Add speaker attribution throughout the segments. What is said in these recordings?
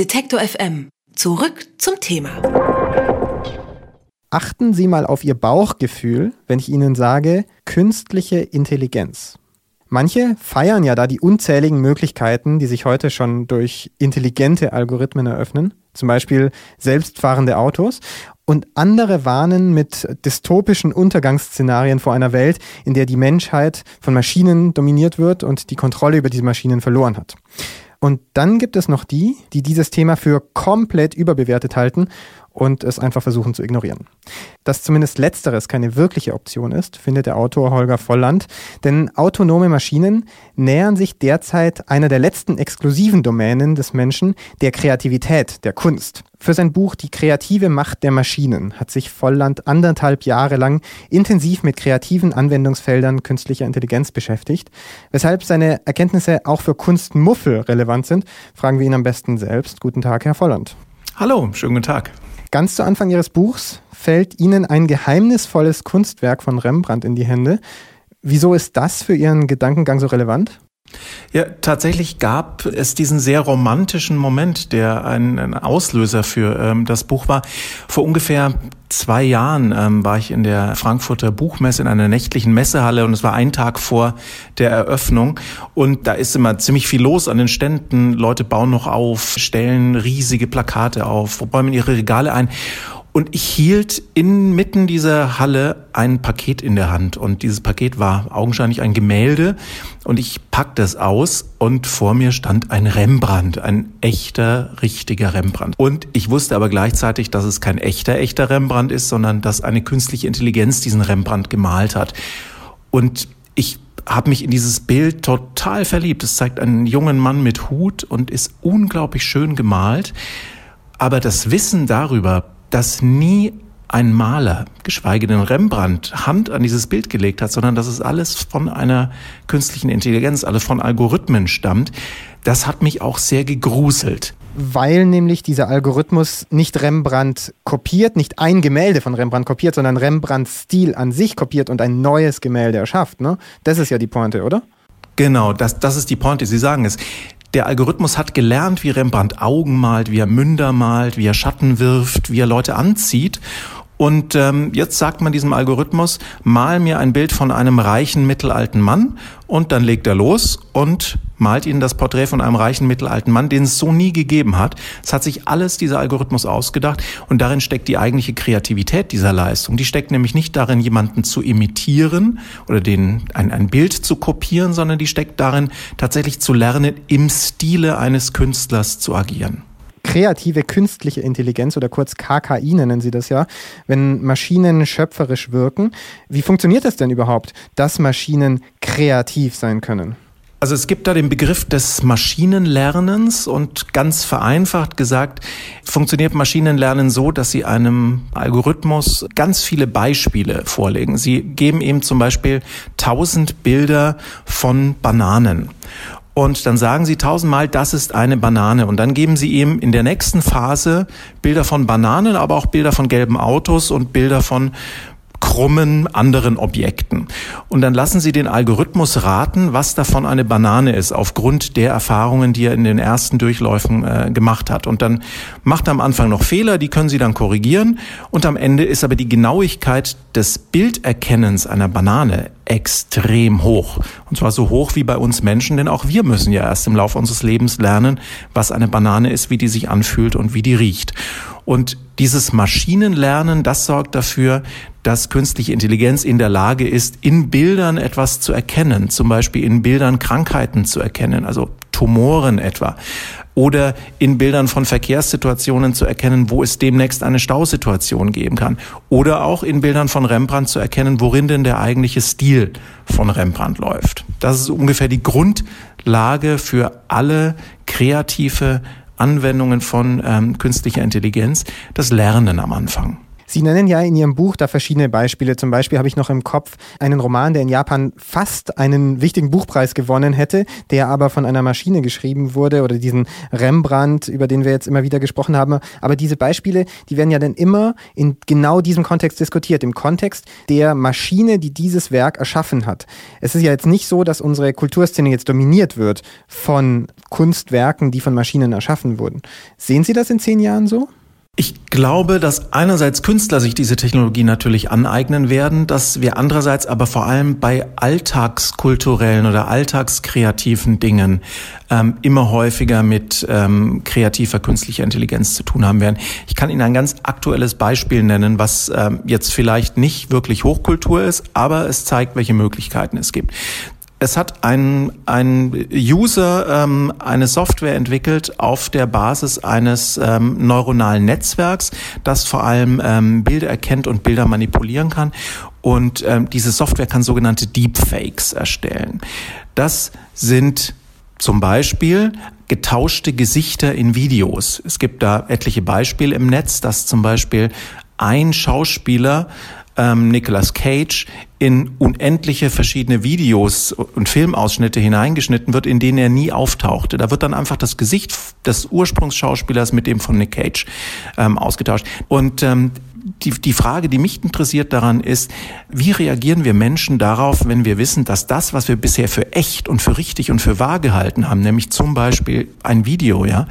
Speaker 1: Detektor FM. Zurück zum Thema.
Speaker 2: Achten Sie mal auf Ihr Bauchgefühl, wenn ich Ihnen sage künstliche Intelligenz. Manche feiern ja da die unzähligen Möglichkeiten, die sich heute schon durch intelligente Algorithmen eröffnen, zum Beispiel selbstfahrende Autos. Und andere warnen mit dystopischen Untergangsszenarien vor einer Welt, in der die Menschheit von Maschinen dominiert wird und die Kontrolle über diese Maschinen verloren hat. Und dann gibt es noch die, die dieses Thema für komplett überbewertet halten und es einfach versuchen zu ignorieren. Dass zumindest letzteres keine wirkliche Option ist, findet der Autor Holger Volland, denn autonome Maschinen nähern sich derzeit einer der letzten exklusiven Domänen des Menschen, der Kreativität, der Kunst. Für sein Buch Die kreative Macht der Maschinen hat sich Volland anderthalb Jahre lang intensiv mit kreativen Anwendungsfeldern künstlicher Intelligenz beschäftigt. Weshalb seine Erkenntnisse auch für Kunstmuffel relevant sind, fragen wir ihn am besten selbst. Guten Tag, Herr Volland.
Speaker 3: Hallo, schönen guten Tag.
Speaker 2: Ganz zu Anfang Ihres Buchs fällt Ihnen ein geheimnisvolles Kunstwerk von Rembrandt in die Hände. Wieso ist das für Ihren Gedankengang so relevant?
Speaker 3: Ja, tatsächlich gab es diesen sehr romantischen Moment, der ein, ein Auslöser für ähm, das Buch war. Vor ungefähr zwei Jahren ähm, war ich in der Frankfurter Buchmesse in einer nächtlichen Messehalle und es war ein Tag vor der Eröffnung und da ist immer ziemlich viel los an den Ständen. Leute bauen noch auf, stellen riesige Plakate auf, räumen ihre Regale ein und ich hielt inmitten dieser Halle ein Paket in der Hand. Und dieses Paket war augenscheinlich ein Gemälde. Und ich packte es aus und vor mir stand ein Rembrandt, ein echter, richtiger Rembrandt. Und ich wusste aber gleichzeitig, dass es kein echter, echter Rembrandt ist, sondern dass eine künstliche Intelligenz diesen Rembrandt gemalt hat. Und ich habe mich in dieses Bild total verliebt. Es zeigt einen jungen Mann mit Hut und ist unglaublich schön gemalt. Aber das Wissen darüber, dass nie ein Maler, geschweige denn Rembrandt, Hand an dieses Bild gelegt hat, sondern dass es alles von einer künstlichen Intelligenz, alles von Algorithmen stammt, das hat mich auch sehr gegruselt.
Speaker 2: Weil nämlich dieser Algorithmus nicht Rembrandt kopiert, nicht ein Gemälde von Rembrandt kopiert, sondern Rembrandts Stil an sich kopiert und ein neues Gemälde erschafft. Ne? Das ist ja die Pointe, oder?
Speaker 3: Genau, das, das ist die Pointe. Sie sagen es. Der Algorithmus hat gelernt, wie Rembrandt Augen malt, wie er Münder malt, wie er Schatten wirft, wie er Leute anzieht. Und ähm, jetzt sagt man diesem Algorithmus, mal mir ein Bild von einem reichen mittelalten Mann und dann legt er los und malt Ihnen das Porträt von einem reichen mittelalten Mann, den es so nie gegeben hat. Es hat sich alles dieser Algorithmus ausgedacht und darin steckt die eigentliche Kreativität dieser Leistung. Die steckt nämlich nicht darin, jemanden zu imitieren oder den, ein, ein Bild zu kopieren, sondern die steckt darin, tatsächlich zu lernen, im Stile eines Künstlers zu agieren
Speaker 2: kreative künstliche Intelligenz oder kurz KKI nennen sie das ja, wenn Maschinen schöpferisch wirken. Wie funktioniert das denn überhaupt, dass Maschinen kreativ sein können?
Speaker 3: Also es gibt da den Begriff des Maschinenlernens und ganz vereinfacht gesagt funktioniert Maschinenlernen so, dass Sie einem Algorithmus ganz viele Beispiele vorlegen. Sie geben ihm zum Beispiel tausend Bilder von Bananen und dann sagen Sie tausendmal, das ist eine Banane. Und dann geben Sie ihm in der nächsten Phase Bilder von Bananen, aber auch Bilder von gelben Autos und Bilder von krummen anderen Objekten. Und dann lassen Sie den Algorithmus raten, was davon eine Banane ist, aufgrund der Erfahrungen, die er in den ersten Durchläufen äh, gemacht hat. Und dann macht er am Anfang noch Fehler, die können Sie dann korrigieren. Und am Ende ist aber die Genauigkeit des Bilderkennens einer Banane extrem hoch. Und zwar so hoch wie bei uns Menschen, denn auch wir müssen ja erst im Laufe unseres Lebens lernen, was eine Banane ist, wie die sich anfühlt und wie die riecht. Und dieses Maschinenlernen, das sorgt dafür, dass künstliche Intelligenz in der Lage ist, in Bildern etwas zu erkennen, zum Beispiel in Bildern Krankheiten zu erkennen, also Tumoren etwa, oder in Bildern von Verkehrssituationen zu erkennen, wo es demnächst eine Stausituation geben kann, oder auch in Bildern von Rembrandt zu erkennen, worin denn der eigentliche Stil von Rembrandt läuft. Das ist ungefähr die Grundlage für alle kreative Anwendungen von ähm, künstlicher Intelligenz, das Lernen am Anfang.
Speaker 2: Sie nennen ja in Ihrem Buch da verschiedene Beispiele. Zum Beispiel habe ich noch im Kopf einen Roman, der in Japan fast einen wichtigen Buchpreis gewonnen hätte, der aber von einer Maschine geschrieben wurde oder diesen Rembrandt, über den wir jetzt immer wieder gesprochen haben. Aber diese Beispiele, die werden ja dann immer in genau diesem Kontext diskutiert, im Kontext der Maschine, die dieses Werk erschaffen hat. Es ist ja jetzt nicht so, dass unsere Kulturszene jetzt dominiert wird von Kunstwerken, die von Maschinen erschaffen wurden. Sehen Sie das in zehn Jahren so?
Speaker 3: Ich glaube, dass einerseits Künstler sich diese Technologie natürlich aneignen werden, dass wir andererseits aber vor allem bei alltagskulturellen oder alltagskreativen Dingen ähm, immer häufiger mit ähm, kreativer künstlicher Intelligenz zu tun haben werden. Ich kann Ihnen ein ganz aktuelles Beispiel nennen, was ähm, jetzt vielleicht nicht wirklich Hochkultur ist, aber es zeigt, welche Möglichkeiten es gibt. Es hat ein, ein User ähm, eine Software entwickelt auf der Basis eines ähm, neuronalen Netzwerks, das vor allem ähm, Bilder erkennt und Bilder manipulieren kann. Und ähm, diese Software kann sogenannte Deepfakes erstellen. Das sind zum Beispiel getauschte Gesichter in Videos. Es gibt da etliche Beispiele im Netz, dass zum Beispiel ein Schauspieler ähm, Nicolas Cage in unendliche verschiedene Videos und Filmausschnitte hineingeschnitten wird, in denen er nie auftauchte. Da wird dann einfach das Gesicht des Ursprungsschauspielers mit dem von Nick Cage ähm, ausgetauscht. Und ähm, die, die Frage, die mich interessiert daran ist, wie reagieren wir Menschen darauf, wenn wir wissen, dass das, was wir bisher für echt und für richtig und für wahr gehalten haben, nämlich zum Beispiel ein Video, ja,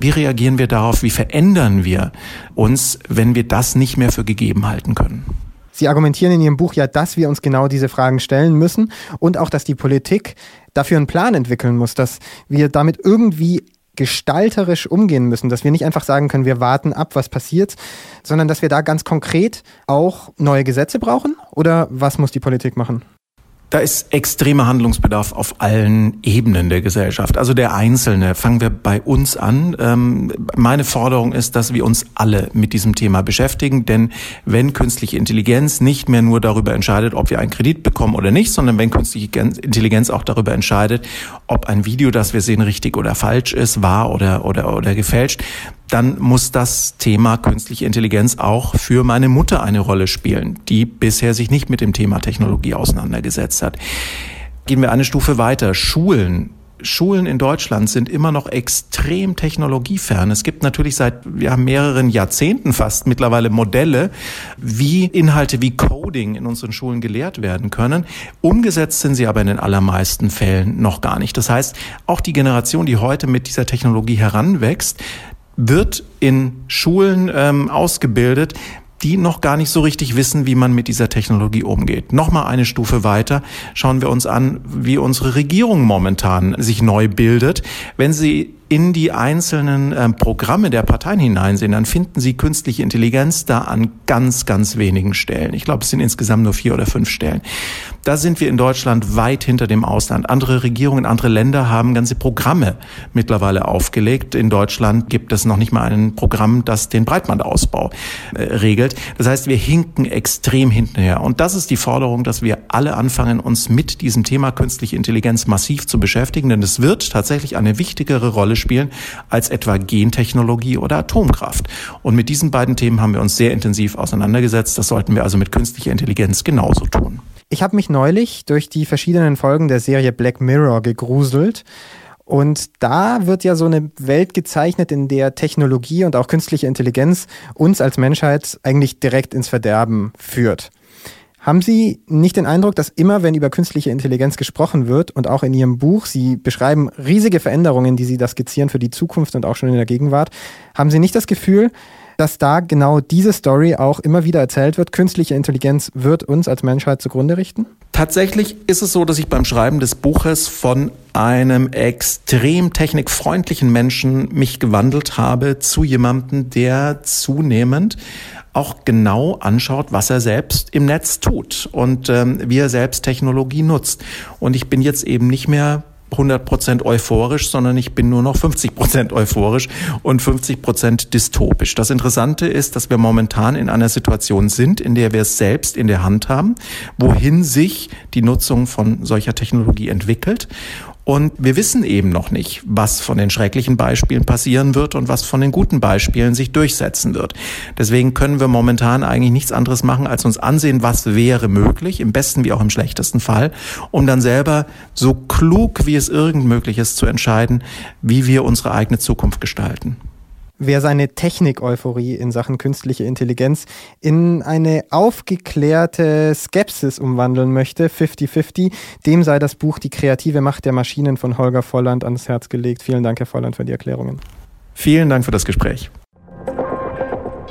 Speaker 3: wie reagieren wir darauf, wie verändern wir uns, wenn wir das nicht mehr für gegeben halten können?
Speaker 2: Sie argumentieren in Ihrem Buch ja, dass wir uns genau diese Fragen stellen müssen und auch, dass die Politik dafür einen Plan entwickeln muss, dass wir damit irgendwie gestalterisch umgehen müssen, dass wir nicht einfach sagen können, wir warten ab, was passiert, sondern dass wir da ganz konkret auch neue Gesetze brauchen? Oder was muss die Politik machen?
Speaker 3: Da ist extremer Handlungsbedarf auf allen Ebenen der Gesellschaft. Also der Einzelne, fangen wir bei uns an. Ähm, meine Forderung ist, dass wir uns alle mit diesem Thema beschäftigen, denn wenn künstliche Intelligenz nicht mehr nur darüber entscheidet, ob wir einen Kredit bekommen oder nicht, sondern wenn künstliche Intelligenz auch darüber entscheidet, ob ein Video, das wir sehen, richtig oder falsch ist, wahr oder, oder, oder gefälscht, dann muss das Thema künstliche Intelligenz auch für meine Mutter eine Rolle spielen, die bisher sich nicht mit dem Thema Technologie auseinandergesetzt hat. Gehen wir eine Stufe weiter. Schulen Schulen in Deutschland sind immer noch extrem technologiefern. Es gibt natürlich seit ja, mehreren Jahrzehnten fast mittlerweile Modelle, wie Inhalte wie Coding in unseren Schulen gelehrt werden können. Umgesetzt sind sie aber in den allermeisten Fällen noch gar nicht. Das heißt, auch die Generation, die heute mit dieser Technologie heranwächst, wird in Schulen ähm, ausgebildet, die noch gar nicht so richtig wissen, wie man mit dieser Technologie umgeht. Nochmal eine Stufe weiter schauen wir uns an, wie unsere Regierung momentan sich neu bildet. Wenn sie in die einzelnen äh, Programme der Parteien hineinsehen, dann finden Sie künstliche Intelligenz da an ganz, ganz wenigen Stellen. Ich glaube, es sind insgesamt nur vier oder fünf Stellen. Da sind wir in Deutschland weit hinter dem Ausland. Andere Regierungen, andere Länder haben ganze Programme mittlerweile aufgelegt. In Deutschland gibt es noch nicht mal ein Programm, das den Breitbandausbau äh, regelt. Das heißt, wir hinken extrem hinterher. Und das ist die Forderung, dass wir alle anfangen, uns mit diesem Thema künstliche Intelligenz massiv zu beschäftigen, denn es wird tatsächlich eine wichtigere Rolle spielen als etwa Gentechnologie oder Atomkraft. Und mit diesen beiden Themen haben wir uns sehr intensiv auseinandergesetzt. Das sollten wir also mit künstlicher Intelligenz genauso tun.
Speaker 2: Ich habe mich neulich durch die verschiedenen Folgen der Serie Black Mirror gegruselt. Und da wird ja so eine Welt gezeichnet, in der Technologie und auch künstliche Intelligenz uns als Menschheit eigentlich direkt ins Verderben führt. Haben Sie nicht den Eindruck, dass immer, wenn über künstliche Intelligenz gesprochen wird und auch in Ihrem Buch, Sie beschreiben riesige Veränderungen, die Sie da skizzieren für die Zukunft und auch schon in der Gegenwart, haben Sie nicht das Gefühl, dass da genau diese Story auch immer wieder erzählt wird, künstliche Intelligenz wird uns als Menschheit zugrunde richten?
Speaker 3: Tatsächlich ist es so, dass ich beim Schreiben des Buches von einem extrem technikfreundlichen Menschen mich gewandelt habe zu jemandem, der zunehmend auch genau anschaut, was er selbst im Netz tut und ähm, wie er selbst Technologie nutzt. Und ich bin jetzt eben nicht mehr 100% euphorisch, sondern ich bin nur noch 50% euphorisch und 50% dystopisch. Das Interessante ist, dass wir momentan in einer Situation sind, in der wir es selbst in der Hand haben, wohin sich die Nutzung von solcher Technologie entwickelt Und wir wissen eben noch nicht, was von den schrecklichen Beispielen passieren wird und was von den guten Beispielen sich durchsetzen wird. Deswegen können wir momentan eigentlich nichts anderes machen, als uns ansehen, was wäre möglich, im besten wie auch im schlechtesten Fall, um dann selber so klug wie es irgend möglich ist zu entscheiden, wie wir unsere eigene Zukunft gestalten.
Speaker 2: Wer seine Technik-Euphorie in Sachen künstliche Intelligenz in eine aufgeklärte Skepsis umwandeln möchte, 50-50, dem sei das Buch Die kreative Macht der Maschinen von Holger Volland ans Herz gelegt. Vielen Dank, Herr Volland, für die Erklärungen.
Speaker 3: Vielen Dank für das Gespräch.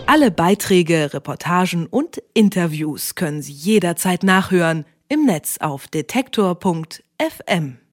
Speaker 1: Alle Beiträge, Reportagen und Interviews können Sie jederzeit nachhören im Netz auf detektor.fm.